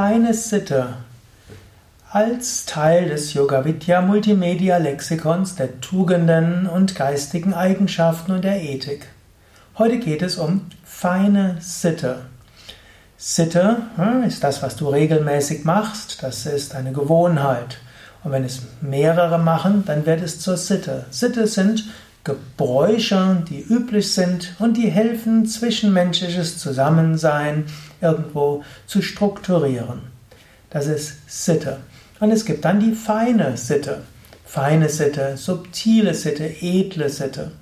Feine Sitte. Als Teil des Yoga Vidya Multimedia Lexikons der Tugenden und geistigen Eigenschaften und der Ethik. Heute geht es um feine Sitte. Sitte ist das, was du regelmäßig machst. Das ist eine Gewohnheit. Und wenn es mehrere machen, dann wird es zur Sitte. Sitte sind Gebräuche, die üblich sind und die helfen, zwischenmenschliches Zusammensein irgendwo zu strukturieren. Das ist Sitte. Und es gibt dann die feine Sitte. Feine Sitte, subtile Sitte, edle Sitte.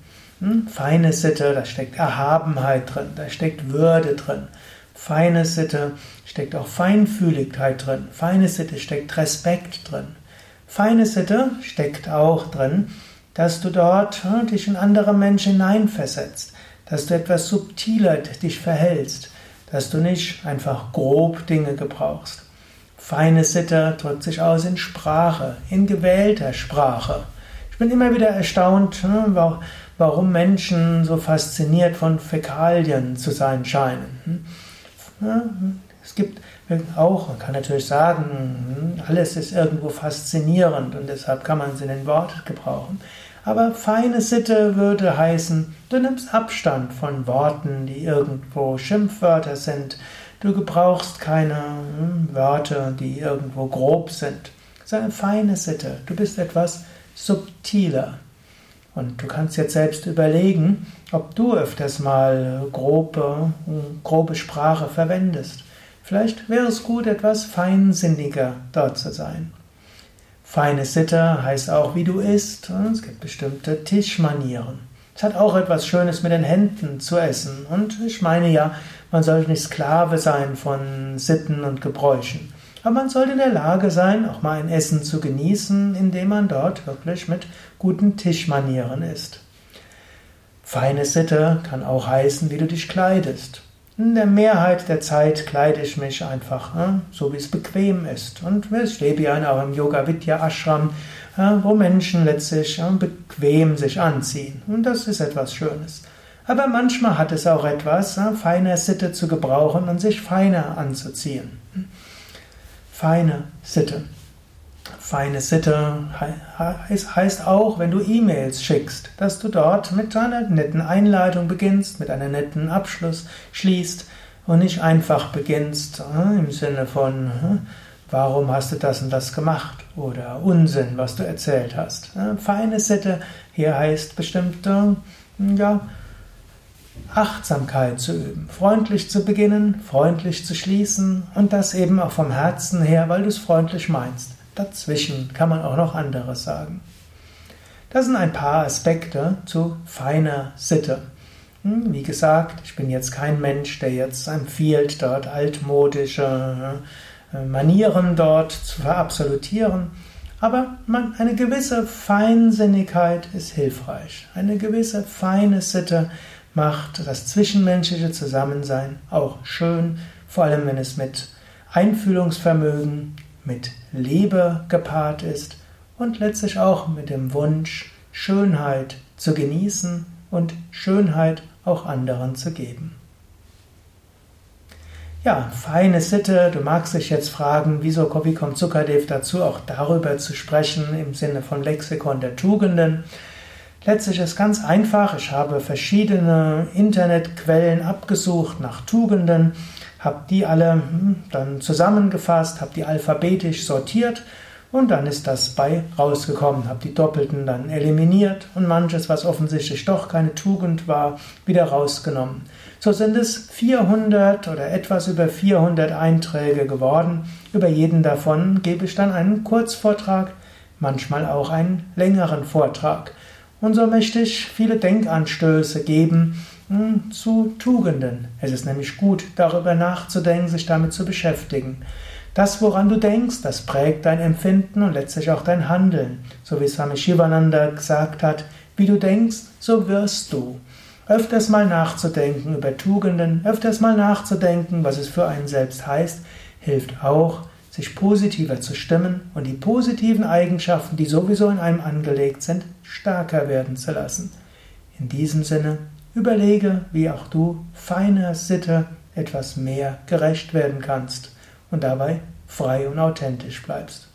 Hm? Feine Sitte, da steckt Erhabenheit drin, da steckt Würde drin. Feine Sitte steckt auch Feinfühligkeit drin. Feine Sitte steckt Respekt drin. Feine Sitte steckt auch drin, dass du dort hm, dich in andere Menschen hineinversetzt, dass du etwas subtiler dich verhältst, dass du nicht einfach grob Dinge gebrauchst. Feine Sitte drückt sich aus in Sprache, in gewählter Sprache. Ich bin immer wieder erstaunt, hm, warum Menschen so fasziniert von Fäkalien zu sein scheinen. Hm? Es gibt auch, man kann natürlich sagen, alles ist irgendwo faszinierend und deshalb kann man es in den Wort gebrauchen. Aber feine Sitte würde heißen, du nimmst Abstand von Worten, die irgendwo Schimpfwörter sind. Du gebrauchst keine hm, Wörter, die irgendwo grob sind. Es ist eine feine Sitte. Du bist etwas subtiler. Und du kannst jetzt selbst überlegen, ob du öfters mal grobe, hm, grobe Sprache verwendest. Vielleicht wäre es gut, etwas feinsinniger dort zu sein. Feine Sitte heißt auch, wie du isst. Es gibt bestimmte Tischmanieren. Es hat auch etwas Schönes mit den Händen zu essen. Und ich meine ja, man sollte nicht Sklave sein von Sitten und Gebräuchen. Aber man sollte in der Lage sein, auch mal ein Essen zu genießen, indem man dort wirklich mit guten Tischmanieren isst. Feine Sitte kann auch heißen, wie du dich kleidest. In der Mehrheit der Zeit kleide ich mich einfach so, wie es bequem ist. Und ich lebe ja auch im Yoga Vidya Ashram, wo Menschen letztlich bequem sich anziehen. Und das ist etwas Schönes. Aber manchmal hat es auch etwas, feiner Sitte zu gebrauchen und sich feiner anzuziehen. Feine Sitte. Feine Sitte heißt auch, wenn du E-Mails schickst, dass du dort mit einer netten Einleitung beginnst, mit einem netten Abschluss schließt und nicht einfach beginnst äh, im Sinne von, äh, warum hast du das und das gemacht oder Unsinn, was du erzählt hast. Äh, feine Sitte hier heißt bestimmte, ja, Achtsamkeit zu üben, freundlich zu beginnen, freundlich zu schließen und das eben auch vom Herzen her, weil du es freundlich meinst. Dazwischen kann man auch noch anderes sagen. Das sind ein paar Aspekte zu feiner Sitte. Hm, wie gesagt, ich bin jetzt kein Mensch, der jetzt empfiehlt, dort altmodische äh, Manieren dort zu verabsolutieren. Aber eine gewisse Feinsinnigkeit ist hilfreich. Eine gewisse feine Sitte macht das zwischenmenschliche Zusammensein auch schön, vor allem wenn es mit Einfühlungsvermögen, mit Liebe gepaart ist und letztlich auch mit dem Wunsch, Schönheit zu genießen und Schönheit auch anderen zu geben. Ja, feine Sitte. Du magst dich jetzt fragen, wieso wie kommt Zuckerdev dazu, auch darüber zu sprechen im Sinne von Lexikon der Tugenden. Letztlich ist ganz einfach. Ich habe verschiedene Internetquellen abgesucht nach Tugenden habe die alle hm, dann zusammengefasst, habe die alphabetisch sortiert und dann ist das bei rausgekommen, habe die Doppelten dann eliminiert und manches, was offensichtlich doch keine Tugend war, wieder rausgenommen. So sind es 400 oder etwas über 400 Einträge geworden. Über jeden davon gebe ich dann einen Kurzvortrag, manchmal auch einen längeren Vortrag. Und so möchte ich viele Denkanstöße geben, zu Tugenden. Es ist nämlich gut, darüber nachzudenken, sich damit zu beschäftigen. Das, woran du denkst, das prägt dein Empfinden und letztlich auch dein Handeln. So wie Swami Shivananda gesagt hat, wie du denkst, so wirst du. Öfters mal nachzudenken über Tugenden, öfters mal nachzudenken, was es für einen selbst heißt, hilft auch, sich positiver zu stimmen und die positiven Eigenschaften, die sowieso in einem angelegt sind, stärker werden zu lassen. In diesem Sinne, Überlege, wie auch du feiner Sitte etwas mehr gerecht werden kannst und dabei frei und authentisch bleibst.